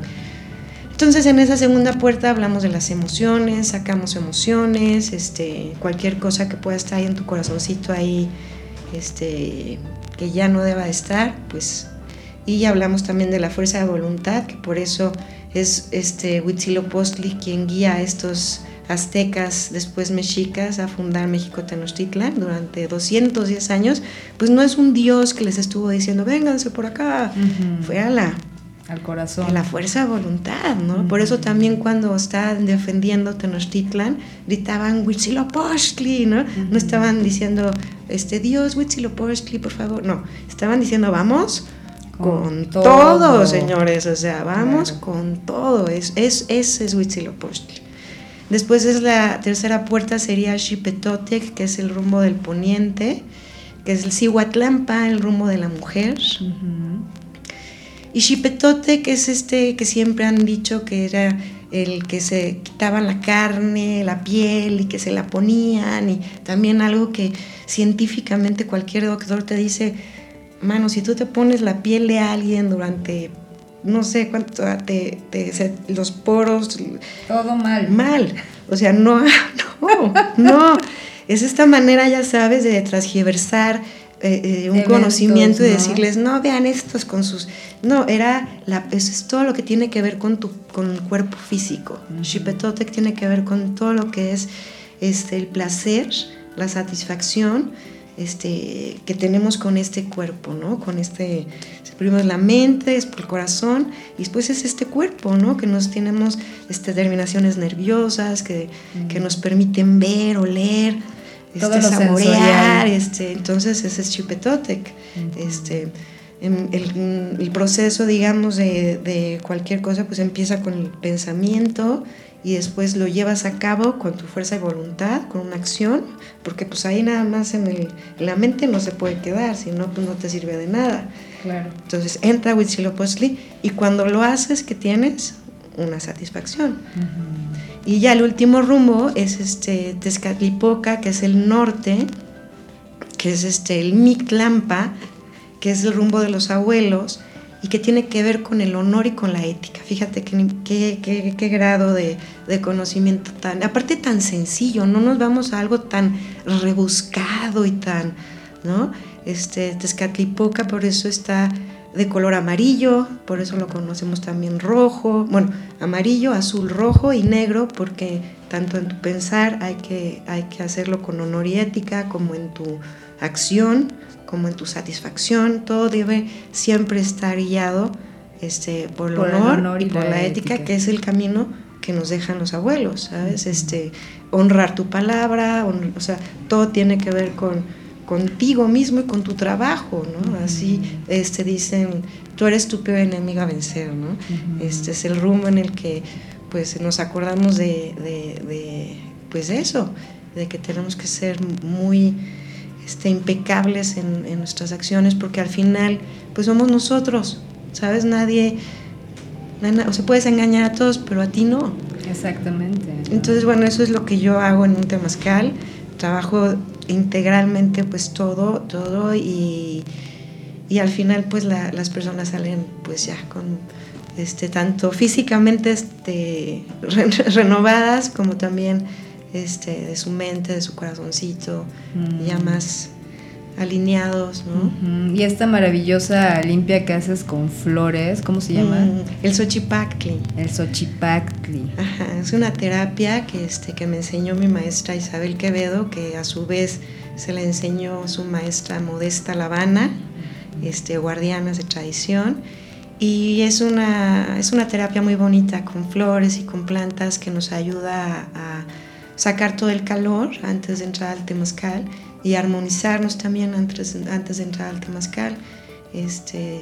Entonces en esa segunda puerta hablamos de las emociones, sacamos emociones, este, cualquier cosa que pueda estar ahí en tu corazoncito ahí, este, que ya no deba estar, pues, y hablamos también de la fuerza de voluntad, que por eso es este Huitzilopochtli quien guía a estos aztecas, después mexicas, a fundar México Tenochtitlan durante 210 años, pues no es un dios que les estuvo diciendo, vénganse por acá, fue a la... Al corazón. A la fuerza de voluntad, ¿no? Por eso también cuando estaban defendiendo Tenochtitlan, gritaban Huitzilopochtli, ¿no? No estaban diciendo, este Dios Huitzilopochtli, por favor, no, estaban diciendo, vamos, con, todo. señores, o sea, vamos con todo, es, es, ese es Huitzilopochtli. Después es la tercera puerta sería Xipetotec, que es el rumbo del poniente, que es el Cihuatlampa, el rumbo de la mujer. Y Xipetotec es este que siempre han dicho que era el que se quitaban la carne, la piel y que se la ponían, y también algo que científicamente cualquier doctor te dice, mano, si tú te pones la piel de alguien durante no sé cuánto, te, te, los poros. Todo mal. Mal. O sea, no, no, no. Es esta manera, ya sabes, de transgiversar eh, eh, un conocimiento y decirles, no, vean estos con sus... No, era, la, eso es todo lo que tiene que ver con, tu, con el cuerpo físico. Tiene que ver con todo lo que es este, el placer, la satisfacción este, que tenemos con este cuerpo, ¿no? Con este, primero es la mente, es el corazón, y después es este cuerpo, ¿no? Que nos tenemos este, terminaciones nerviosas, que, que nos permiten ver, oler, este, saborear, este, entonces ese es Chupetotec. este, el, el, proceso, digamos, de, de, cualquier cosa, pues empieza con el pensamiento y después lo llevas a cabo con tu fuerza y voluntad, con una acción, porque pues ahí nada más en, el, la mente no se puede quedar, si no, pues no te sirve de nada. Claro. Entonces entra Huitzilopochtli y cuando lo haces, que tienes? Una satisfacción. Y ya el último rumbo es este Tezcatlipoca, que es el norte, que es este el Mictlampa, que es el rumbo de los abuelos y que tiene que ver con el honor y con la ética. Fíjate qué, grado de, de, conocimiento tan, aparte tan sencillo, no nos vamos a algo tan rebuscado y tan, ¿no? Este, Tezcatlipoca por eso está de color amarillo, por eso lo conocemos también rojo, bueno, amarillo, azul, rojo y negro, porque tanto en tu pensar hay que, hay que hacerlo con honor y ética, como en tu acción, como en tu satisfacción, todo debe siempre estar guiado este, por el, honor, y, por la, ética, que es el camino que nos dejan los abuelos, ¿sabes? Este, honrar tu palabra, o sea, todo tiene que ver con contigo mismo y con tu trabajo, ¿no? Así este, dicen, tú eres tu peor enemigo a vencer, ¿no? Este es el rumbo en el que pues nos acordamos de, de, pues eso, de que tenemos que ser muy este, impecables en, en, nuestras acciones porque al final pues somos nosotros, ¿sabes? Nadie, o sea, puedes engañar a todos, pero a ti no. Exactamente. Entonces, bueno, eso es lo que yo hago en un temazcal, trabajo integralmente pues todo, todo y, y al final pues las personas salen pues ya con este, tanto físicamente este, renovadas como también este, de su mente, de su corazoncito, ya mm. más alineados, ¿no? Y esta maravillosa limpia que haces con flores, ¿cómo se llama? Mm, el Xochipactli. El Xochipactli. Ajá, es una terapia que, este, que me enseñó mi maestra Isabel Quevedo, que a su vez se la enseñó su maestra Modesta Lavana, este, guardianas de tradición. Y es una, es una terapia muy bonita con flores y con plantas que nos ayuda a, sacar todo el calor antes de entrar al temazcal y armonizarnos también antes, antes de entrar al temazcal. Este,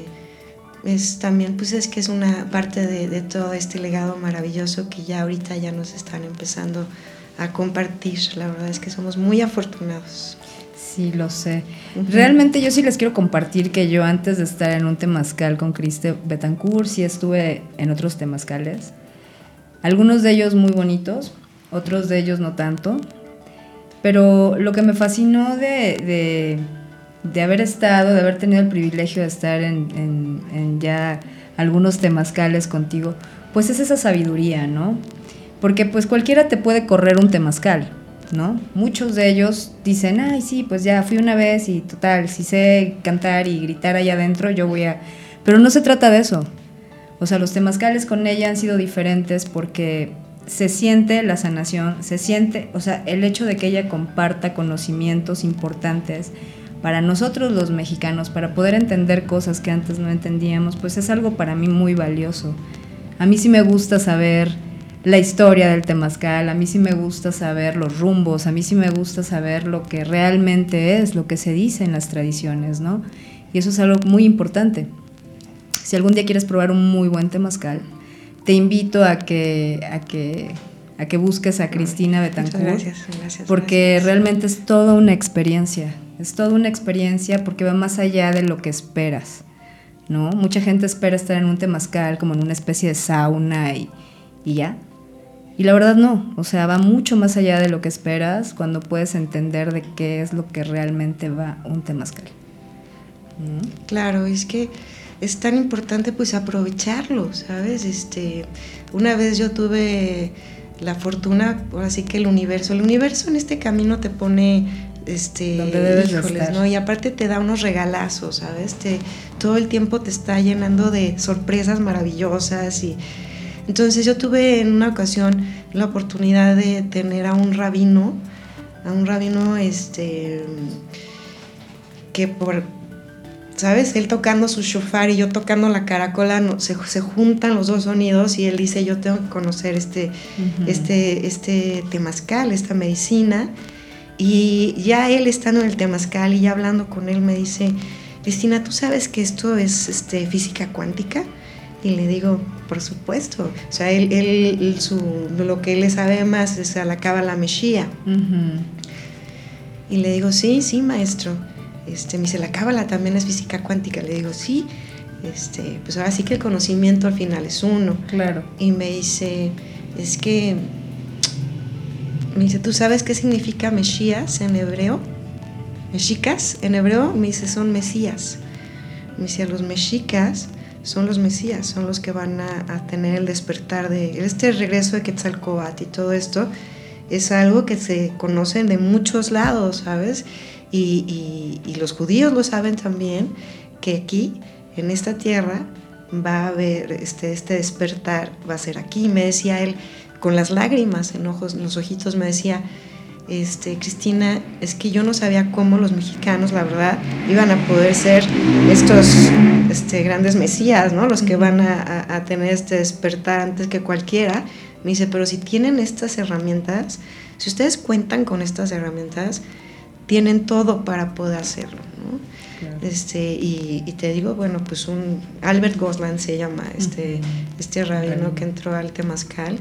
es también, pues es que es una parte de, de, todo este legado maravilloso que ya ahorita ya nos están empezando a compartir. La verdad es que somos muy afortunados. Sí, lo sé. Realmente yo sí les quiero compartir que yo antes de estar en un temazcal con Criste Betancourt, sí estuve en otros temazcales. Algunos de ellos muy bonitos, otros de ellos no tanto. Pero lo que me fascinó de, haber estado, de haber tenido el privilegio de estar en, ya algunos temazcales contigo, pues es esa sabiduría, ¿no? Porque pues cualquiera te puede correr un temazcal, ¿no? Muchos de ellos dicen, ay, sí, pues ya fui una vez y total, si sé cantar y gritar allá adentro, yo voy a... Pero no se trata de eso. O sea, los temazcales con ella han sido diferentes porque se siente la sanación, se siente, o sea, el hecho de que ella comparta conocimientos importantes para nosotros los mexicanos, para poder entender cosas que antes no entendíamos, pues es algo para mí muy valioso. A mí sí me gusta saber la historia del temazcal, a mí sí me gusta saber los rumbos, a mí sí me gusta saber lo que realmente es, lo que se dice en las tradiciones, ¿no? Y eso es algo muy importante. Si algún día quieres probar un muy buen temazcal, te invito a que, a que, a que busques a Cristina Betancourt. Gracias, gracias. Porque realmente es toda una experiencia. Es toda una experiencia porque va más allá de lo que esperas. ¿no? Mucha gente espera estar en un temazcal como en una especie de sauna y, y ya. Y la verdad no, o sea, va mucho más allá de lo que esperas cuando puedes entender de qué es lo que realmente va un temazcal. Claro, es que es tan importante pues aprovecharlo, ¿sabes? Este, una vez yo tuve la fortuna, así que el universo, el universo en este camino te pone este híjoles, ¿no? Y aparte te da unos regalazos, ¿sabes? Te, todo el tiempo te está llenando de sorpresas maravillosas y entonces yo tuve en una ocasión la oportunidad de tener a un rabino, a un rabino este que por ¿sabes? Él tocando su shofar y yo tocando la caracola, se, se, juntan los dos sonidos y él dice, yo tengo que conocer este, este, este temazcal, esta medicina. Y ya él estando en el temazcal y ya hablando con él me dice, Cristina, ¿tú sabes que esto es este, física cuántica? Y le digo, por supuesto. O sea, él, él su, lo que él le sabe más es a la cábala meshía. Y le digo, sí, sí, maestro. Este, me dice, la cábala también es física cuántica. Le digo, sí. Este, pues ahora sí que el conocimiento al final es uno. Claro. Y me dice, es que, me dice, ¿tú sabes qué significa Mesías en hebreo? Mexicas, en hebreo, me dice, son Mesías. Me dice, los mexicas son los Mesías, son los que van a, tener el despertar de este regreso de Quetzalcoatl y todo esto es algo que se conoce de muchos lados, ¿sabes? Y, los judíos lo saben también, que aquí, en esta tierra, va a haber este, este despertar, va a ser aquí. Me decía él, con las lágrimas en, ojos, en los ojitos, me decía, este, Cristina, es que yo no sabía cómo los mexicanos, la verdad, iban a poder ser estos este, grandes mesías, ¿no? Los que van a, a tener este despertar antes que cualquiera. Me dice, pero si tienen estas herramientas, si ustedes cuentan con estas herramientas, tienen todo para poder hacerlo. ¿no? Este, y, te digo, bueno, pues un Albert Gosland se llama este, este rabino que entró al Temazcal.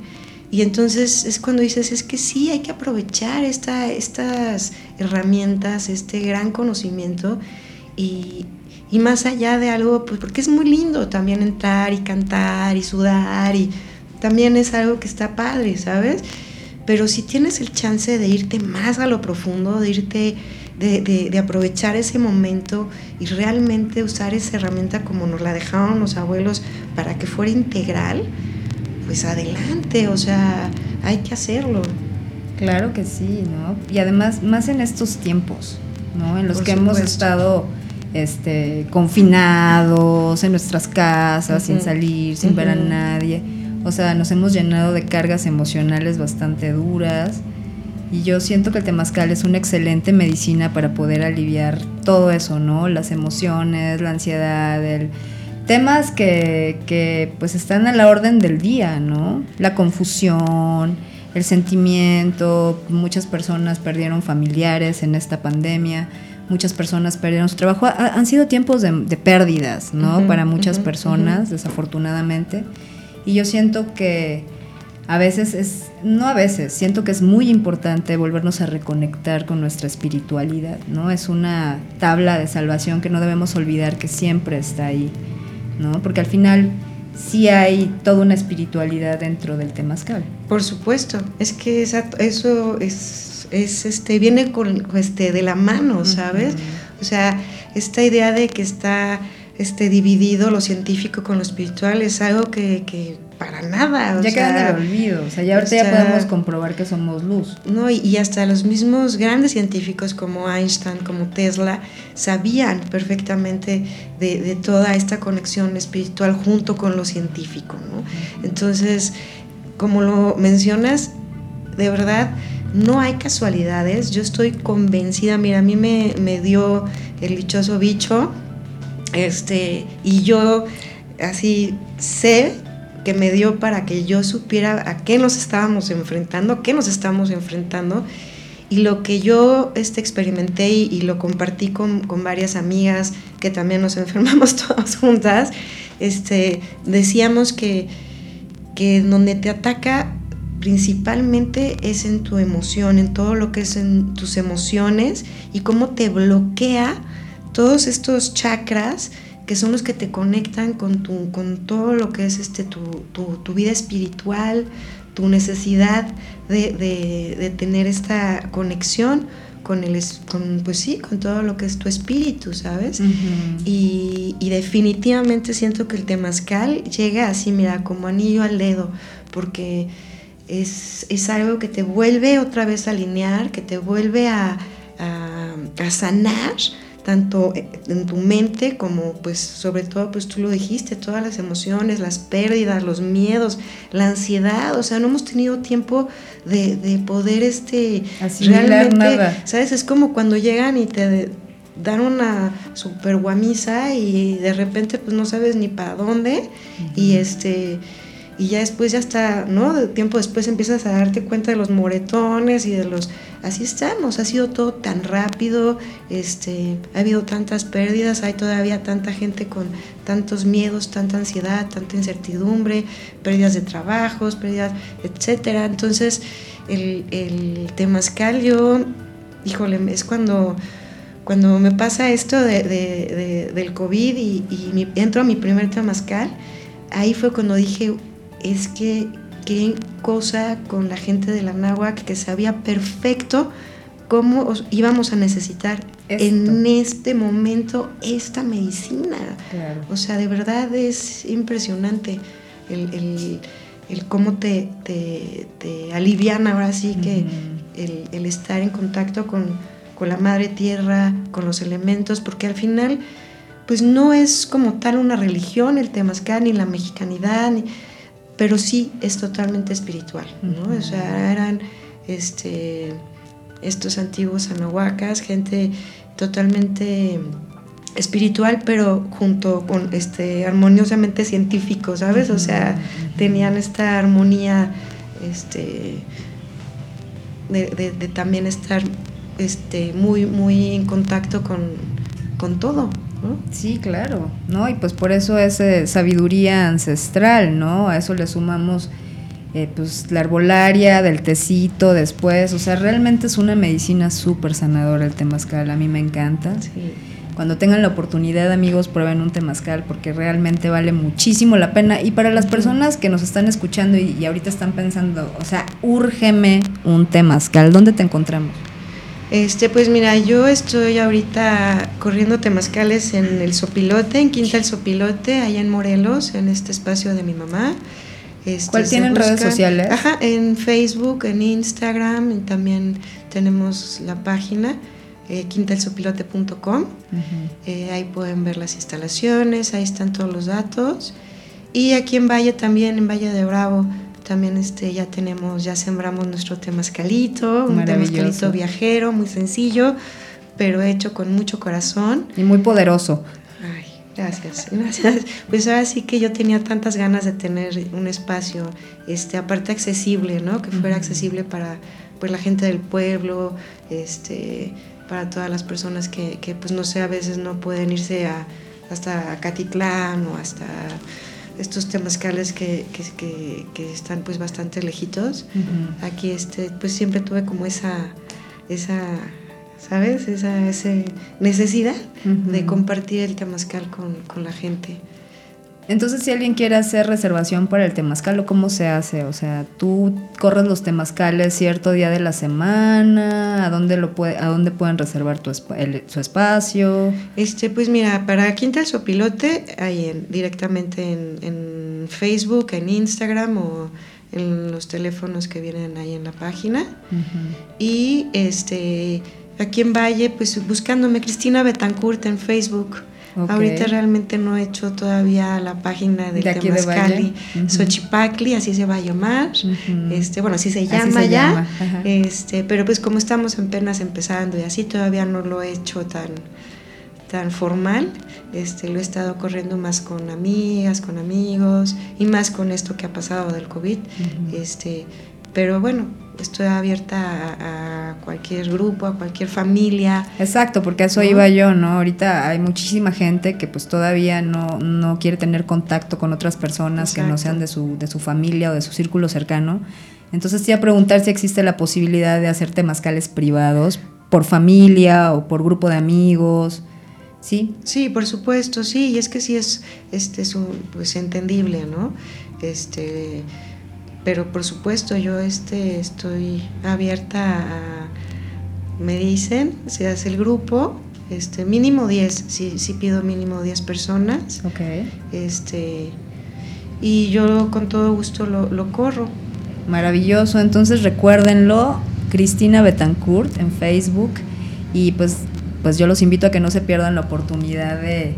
Y entonces es cuando dices, es que sí, hay que aprovechar esta, estas herramientas, este gran conocimiento y, y, más allá de algo, pues porque es muy lindo también entrar y cantar y sudar y también es algo que está padre, ¿sabes? Pero si tienes el chance de irte más a lo profundo, de irte, de, aprovechar ese momento y realmente usar esa herramienta como nos la dejaron los abuelos para que fuera integral, pues adelante, o sea, hay que hacerlo. Claro que sí, ¿no? Y además, más en estos tiempos, ¿no? En los que hemos estado este, confinados en nuestras casas, sin salir, sin ver a nadie o sea, nos hemos llenado de cargas emocionales bastante duras. Y yo siento que el temazcal es una excelente medicina para poder aliviar todo eso, ¿no? Las emociones, la ansiedad, el... temas que, que pues están a la orden del día, ¿no? La confusión, el sentimiento, muchas personas perdieron familiares en esta pandemia, muchas personas perdieron su trabajo. han sido tiempos de, pérdidas, ¿no? Para muchas personas, desafortunadamente. Y yo siento que a veces es, no a veces, siento que es muy importante volvernos a reconectar con nuestra espiritualidad, ¿no? Es una tabla de salvación que no debemos olvidar que siempre está ahí, ¿no? Porque al final sí hay toda una espiritualidad dentro del temazcal. Por supuesto, es que eso es, es, este, viene con, este, de la mano, ¿sabes? O sea, esta idea de que está este, dividido lo científico con lo espiritual es algo que, para nada. ya queda en el olvido, o sea, ya ahorita ya podemos comprobar que somos luz. No, y, hasta los mismos grandes científicos como Einstein, como Tesla, sabían perfectamente de, toda esta conexión espiritual junto con lo científico, ¿no? Entonces, como lo mencionas, de verdad, no hay casualidades. Yo estoy convencida, mira, a mí me, me dio el dichoso bicho este, y yo así sé que me dio para que yo supiera a qué nos estábamos enfrentando, qué nos estamos enfrentando. Y lo que yo este, experimenté y, lo compartí con, con, varias amigas que también nos enfermamos todas juntas, este, decíamos que, que donde te ataca principalmente es en tu emoción, en todo lo que es en tus emociones y cómo te bloquea todos estos chakras que son los que te conectan con, tu, con todo lo que es este, tu, vida espiritual, tu necesidad de, tener esta conexión con el con, pues sí, con todo lo que es tu espíritu, ¿sabes? y, y, definitivamente siento que el temazcal llega así, mira, como anillo al dedo, porque es, es algo que te vuelve otra vez a alinear, que te vuelve a, a, sanar tanto en tu mente como pues sobre todo pues tú lo dijiste, todas las emociones, las pérdidas, los miedos, la ansiedad, o sea, no hemos tenido tiempo de, de poder este realmente, nada. ¿sabes? Es como cuando llegan y te dan una super guamisa y de repente pues no sabes ni para dónde y este y ya después ya está, ¿no? De tiempo después empiezas a darte cuenta de los moretones y de los así estamos, ha sido todo tan rápido, este, ha habido tantas pérdidas, hay todavía tanta gente con tantos miedos, tanta ansiedad, tanta incertidumbre, pérdidas de trabajos, pérdidas, etcétera. Entonces, el, el temazcal yo, híjole, es cuando cuando me pasa esto de, del COVID y, y entro a mi primer temazcal, ahí fue cuando dije, es que qué cosa con la gente de la náhuatl que sabía perfecto cómo íbamos a necesitar en este momento esta medicina. O sea, de verdad es impresionante el, cómo te, te, te, alivian ahora sí que el, estar en contacto con, con, la madre tierra, con los elementos, porque al final, pues no es como tal una religión el temazcal, ni la mexicanidad, ni, pero sí es totalmente espiritual, ¿no? O sea, eran este, estos antiguos anahuacas, gente totalmente espiritual, pero junto con este armoniosamente científico, ¿sabes? O sea, tenían esta armonía este de, también estar este muy muy en contacto con, con todo, Sí, claro, ¿no? Y pues por eso es eh, sabiduría ancestral, ¿no? A eso le sumamos eh, pues la herbolaria del tecito después, o sea, realmente es una medicina súper sanadora el temazcal, a mí me encanta. Cuando tengan la oportunidad, amigos, prueben un temazcal porque realmente vale muchísimo la pena. Y para las personas que nos están escuchando y, y ahorita están pensando, o sea, úrgeme un temazcal, ¿dónde te encontramos? Este, pues mira, yo estoy ahorita corriendo temazcales en el Sopilote, en Quinta el Sopilote, allá en Morelos, en este espacio de mi mamá. Este, ¿Cuál tienen redes sociales? Ajá, en Facebook, en Instagram, y también tenemos la página eh, quintalsopilote.com. Eh, ahí pueden ver las instalaciones, ahí están todos los datos. Y aquí en Valle también, en Valle de Bravo, también este, ya tenemos, ya sembramos nuestro temazcalito, un temazcalito viajero, muy sencillo, pero hecho con mucho corazón. Y muy poderoso. Ay, gracias, gracias. Pues ahora sí que yo tenía tantas ganas de tener un espacio, este, aparte accesible, ¿no? Que fuera accesible para pues, la gente del pueblo, este, para todas las personas que, que pues no sé, a veces no pueden irse a, hasta Catitlán o hasta estos temazcales que, que, que, están pues bastante lejitos. Aquí este, pues siempre tuve como esa, esa ¿sabes? Esa, esa necesidad de compartir el temazcal con, con la gente. Entonces, si alguien quiere hacer reservación para el temazcal, ¿cómo se hace? O sea, tú corres los temazcales cierto día de la semana, ¿a dónde lo puede, a dónde pueden reservar tu su espacio? Este, pues mira, para Quinta el Sopilote, ahí en, directamente en, Facebook, en Instagram o en los teléfonos que vienen ahí en la página. Y este, aquí en Valle, pues buscándome Cristina Betancourt en Facebook. Ahorita realmente no he hecho todavía la página del de Temazcali, Xochipacli, así se va a llamar. este, bueno, así se llama ya. este, pero pues como estamos apenas empezando y así todavía no lo he hecho tan tan formal, este, lo he estado corriendo más con amigas, con amigos y más con esto que ha pasado del COVID. este, pero bueno, estoy abierta a, cualquier grupo, a cualquier familia. Exacto, porque eso iba yo, ¿no? Ahorita hay muchísima gente que pues todavía no, no quiere tener contacto con otras personas que no sean de su, de su familia o de su círculo cercano. Entonces sí a preguntar si existe la posibilidad de hacer temazcales privados por familia o por grupo de amigos. ¿Sí? Sí, por supuesto, sí, y es que sí es, este, pues, entendible, ¿no? Este, pero por supuesto yo este, estoy abierta a, me dicen, se hace el grupo, este, mínimo 10, sí, sí pido mínimo 10 personas. Ok. Este, y yo con todo gusto lo, lo corro. Maravilloso, entonces recuérdenlo, Cristina Betancourt en Facebook y pues, pues yo los invito a que no se pierdan la oportunidad de,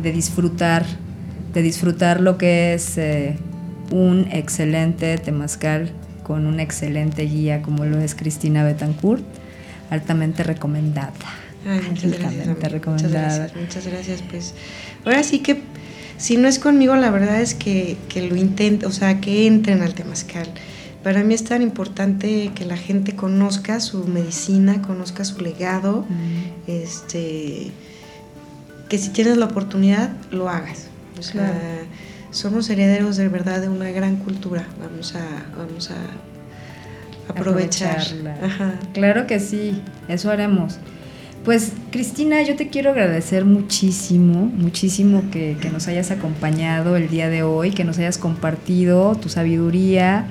de disfrutar, de disfrutar lo que es eh, un excelente temazcal con una excelente guía como lo es Cristina Betancourt, altamente recomendada. Ay, muchas gracias. altamente Muchas recomendada. gracias, muchas gracias. Pues ahora sí que si no es conmigo, la verdad es que, que lo intenten, o sea, que entren al temazcal. Para mí es tan importante que la gente conozca su medicina, conozca su legado, Mm. este, que si tienes la oportunidad, lo hagas. O sea, Claro. Somos herederos de verdad de una gran cultura. Vamos a, vamos a aprovechar. Aprovecharla. Ajá. Claro que sí, eso haremos. Pues Cristina, yo te quiero agradecer muchísimo, muchísimo que, que nos hayas acompañado el día de hoy, que nos hayas compartido tu sabiduría,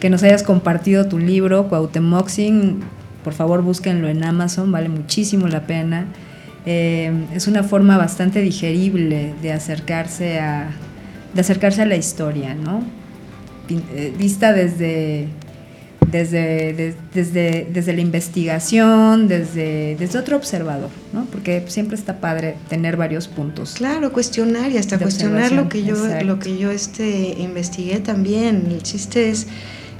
que nos hayas compartido tu libro, Cuauhtemoxin. Por favor, búsquenlo en Amazon, vale muchísimo la pena. Eh, es una forma bastante digerible de acercarse a, de acercarse a la historia, ¿no? Eh, Vista desde, desde, de- desde, desde la investigación, desde, desde otro observador, ¿no? Porque siempre está padre tener varios puntos. Claro, cuestionar y hasta cuestionar lo que yo, lo que yo este, investigué también. El chiste es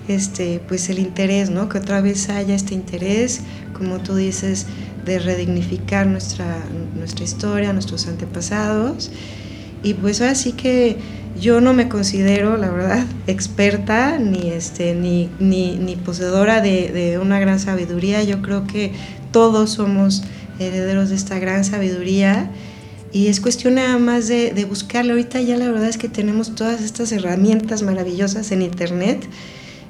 este, pues el interés, ¿no? Que otra vez haya este interés, como tú dices, de redignificar nuestra, nuestra historia, nuestros antepasados. Y pues ahora sí que yo no me considero, la verdad, experta ni, este, ni, ni, poseedora de, de una gran sabiduría. Yo creo que todos somos herederos de esta gran sabiduría y es cuestión nada más de, de buscarla. Ahorita ya la verdad es que tenemos todas estas herramientas maravillosas en internet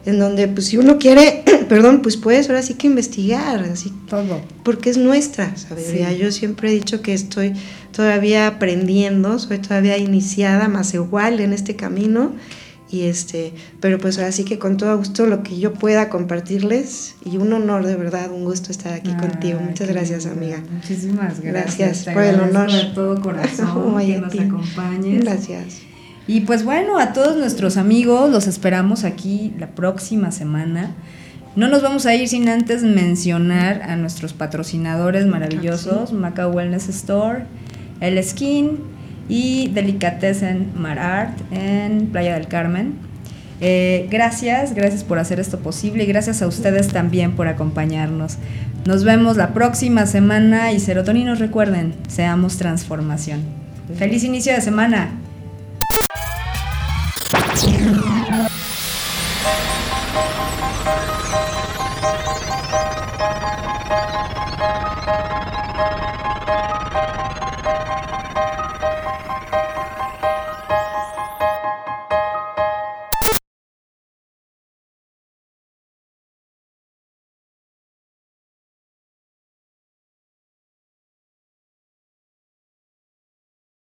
en donde pues si uno quiere, perdón, pues puedes ahora sí que investigar, así Todo. porque es nuestra sabiduría. Sí. Yo siempre he dicho que estoy todavía aprendiendo, soy todavía iniciada, más igual en este camino. Y este, pero pues ahora sí que con todo gusto lo que yo pueda compartirles y un honor de verdad, un gusto estar aquí contigo. Muchas gracias, amiga. Muchísimas gracias. Por el honor. De todo corazón que nos acompañes. Gracias. Y pues bueno, a todos nuestros amigos los esperamos aquí la próxima semana. No nos vamos a ir sin antes mencionar a nuestros patrocinadores maravillosos, Maca Wellness Store, El Skin y Delicatessen Mar Art en Playa del Carmen. Eh, gracias, gracias por hacer esto posible y gracias a ustedes también por acompañarnos. Nos vemos la próxima semana y serotoninos recuerden, seamos transformación. Feliz inicio de semana.